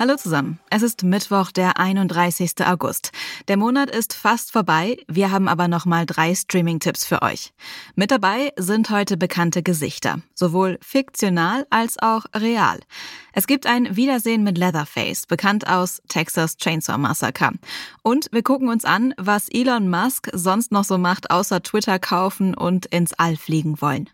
Hallo zusammen. Es ist Mittwoch, der 31. August. Der Monat ist fast vorbei. Wir haben aber noch mal drei Streaming-Tipps für euch. Mit dabei sind heute bekannte Gesichter, sowohl fiktional als auch real. Es gibt ein Wiedersehen mit Leatherface, bekannt aus Texas Chainsaw Massacre. Und wir gucken uns an, was Elon Musk sonst noch so macht, außer Twitter kaufen und ins All fliegen wollen.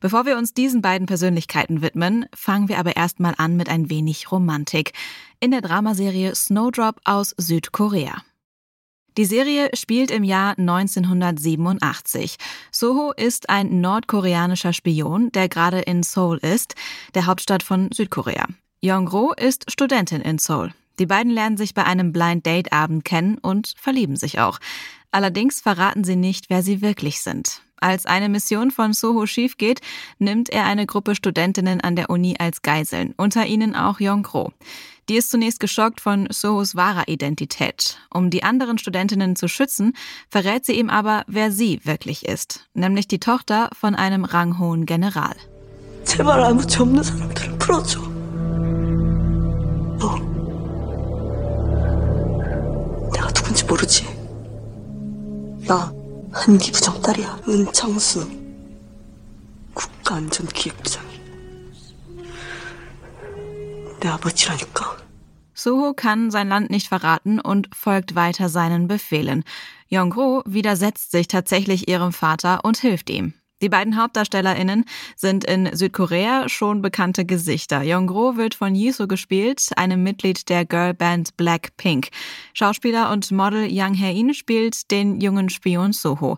Bevor wir uns diesen beiden Persönlichkeiten widmen, fangen wir aber erstmal an mit ein wenig Romantik in der Dramaserie Snowdrop aus Südkorea. Die Serie spielt im Jahr 1987. Soho ist ein nordkoreanischer Spion, der gerade in Seoul ist, der Hauptstadt von Südkorea. Yongro ist Studentin in Seoul. Die beiden lernen sich bei einem Blind Date Abend kennen und verlieben sich auch. Allerdings verraten sie nicht, wer sie wirklich sind. Als eine Mission von Soho schief geht, nimmt er eine Gruppe Studentinnen an der Uni als Geiseln, unter ihnen auch Yongro. Die ist zunächst geschockt von Sohos wahrer Identität. Um die anderen Studentinnen zu schützen, verrät sie ihm aber, wer sie wirklich ist, nämlich die Tochter von einem ranghohen General. 제발 아무 죄 없는 사람들을 풀어줘. 너 내가 누군지 모르지? 나 한기 부장 딸이야. 은창수 국가안전기획부장. Der 아버지라니까. Soho kann sein Land nicht verraten und folgt weiter seinen Befehlen. Yongro widersetzt sich tatsächlich ihrem Vater und hilft ihm. Die beiden HauptdarstellerInnen sind in Südkorea schon bekannte Gesichter. Yongro wird von Jisoo gespielt, einem Mitglied der Girlband Blackpink. Schauspieler und Model Yang Hae-in spielt den jungen Spion Soho.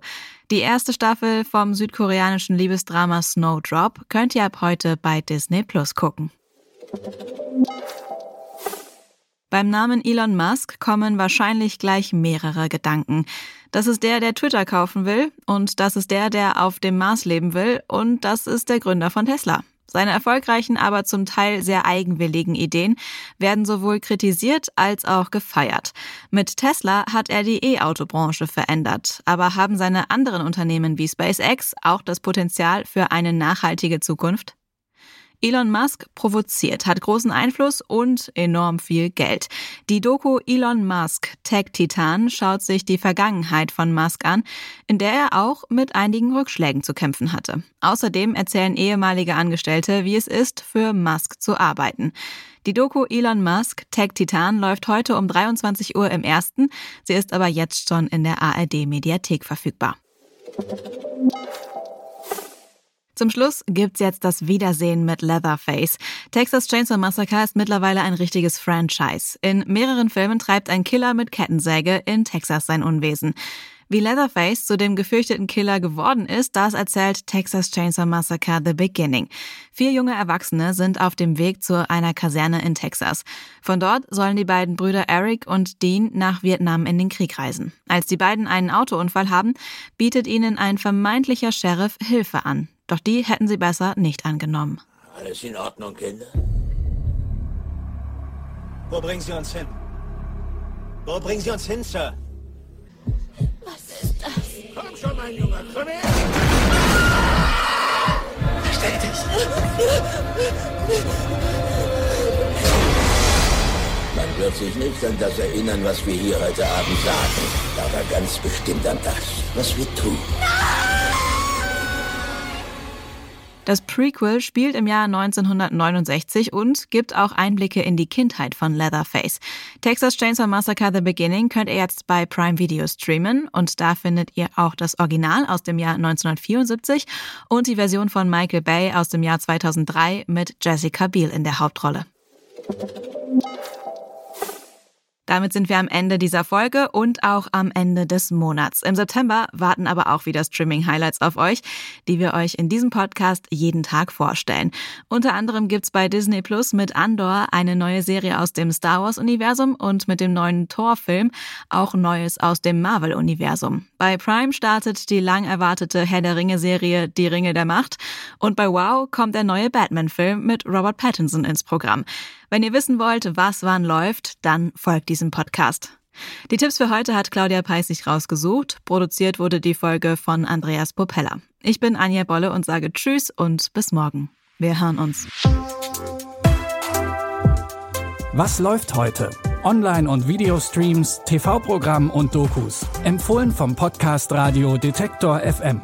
Die erste Staffel vom südkoreanischen Liebesdrama Snowdrop könnt ihr ab heute bei Disney Plus gucken. Beim Namen Elon Musk kommen wahrscheinlich gleich mehrere Gedanken. Das ist der, der Twitter kaufen will und das ist der, der auf dem Mars leben will und das ist der Gründer von Tesla. Seine erfolgreichen, aber zum Teil sehr eigenwilligen Ideen werden sowohl kritisiert als auch gefeiert. Mit Tesla hat er die E-Auto-Branche verändert, aber haben seine anderen Unternehmen wie SpaceX auch das Potenzial für eine nachhaltige Zukunft? Elon Musk provoziert, hat großen Einfluss und enorm viel Geld. Die Doku Elon Musk Tech Titan schaut sich die Vergangenheit von Musk an, in der er auch mit einigen Rückschlägen zu kämpfen hatte. Außerdem erzählen ehemalige Angestellte, wie es ist, für Musk zu arbeiten. Die Doku Elon Musk Tech Titan läuft heute um 23 Uhr im ersten. Sie ist aber jetzt schon in der ARD Mediathek verfügbar. Zum Schluss gibt's jetzt das Wiedersehen mit Leatherface. Texas Chainsaw Massacre ist mittlerweile ein richtiges Franchise. In mehreren Filmen treibt ein Killer mit Kettensäge in Texas sein Unwesen. Wie Leatherface zu dem gefürchteten Killer geworden ist, das erzählt Texas Chainsaw Massacre The Beginning. Vier junge Erwachsene sind auf dem Weg zu einer Kaserne in Texas. Von dort sollen die beiden Brüder Eric und Dean nach Vietnam in den Krieg reisen. Als die beiden einen Autounfall haben, bietet ihnen ein vermeintlicher Sheriff Hilfe an. Doch die hätten sie besser nicht angenommen. Alles in Ordnung, Kinder? Wo bringen Sie uns hin? Wo bringen Sie uns hin, Sir? Was ist das? Komm schon, mein Junge, komm her! Verstell dich! Man wird sich nicht an das erinnern, was wir hier heute Abend sagen, aber ganz bestimmt an das, was wir tun. Nein! Das Prequel spielt im Jahr 1969 und gibt auch Einblicke in die Kindheit von Leatherface. Texas Chainsaw Massacre The Beginning könnt ihr jetzt bei Prime Video streamen und da findet ihr auch das Original aus dem Jahr 1974 und die Version von Michael Bay aus dem Jahr 2003 mit Jessica Biel in der Hauptrolle. Damit sind wir am Ende dieser Folge und auch am Ende des Monats. Im September warten aber auch wieder Streaming-Highlights auf euch, die wir euch in diesem Podcast jeden Tag vorstellen. Unter anderem gibt's bei Disney Plus mit Andor eine neue Serie aus dem Star Wars-Universum und mit dem neuen Thor-Film auch Neues aus dem Marvel-Universum. Bei Prime startet die lang erwartete Herr der Ringe-Serie Die Ringe der Macht und bei Wow kommt der neue Batman-Film mit Robert Pattinson ins Programm. Wenn ihr wissen wollt, was wann läuft, dann folgt diesem Podcast. Die Tipps für heute hat Claudia Peissig rausgesucht. Produziert wurde die Folge von Andreas Popella. Ich bin Anja Bolle und sage Tschüss und bis morgen. Wir hören uns. Was läuft heute? Online- und Videostreams, TV-Programm und Dokus. Empfohlen vom Podcast Radio Detektor FM.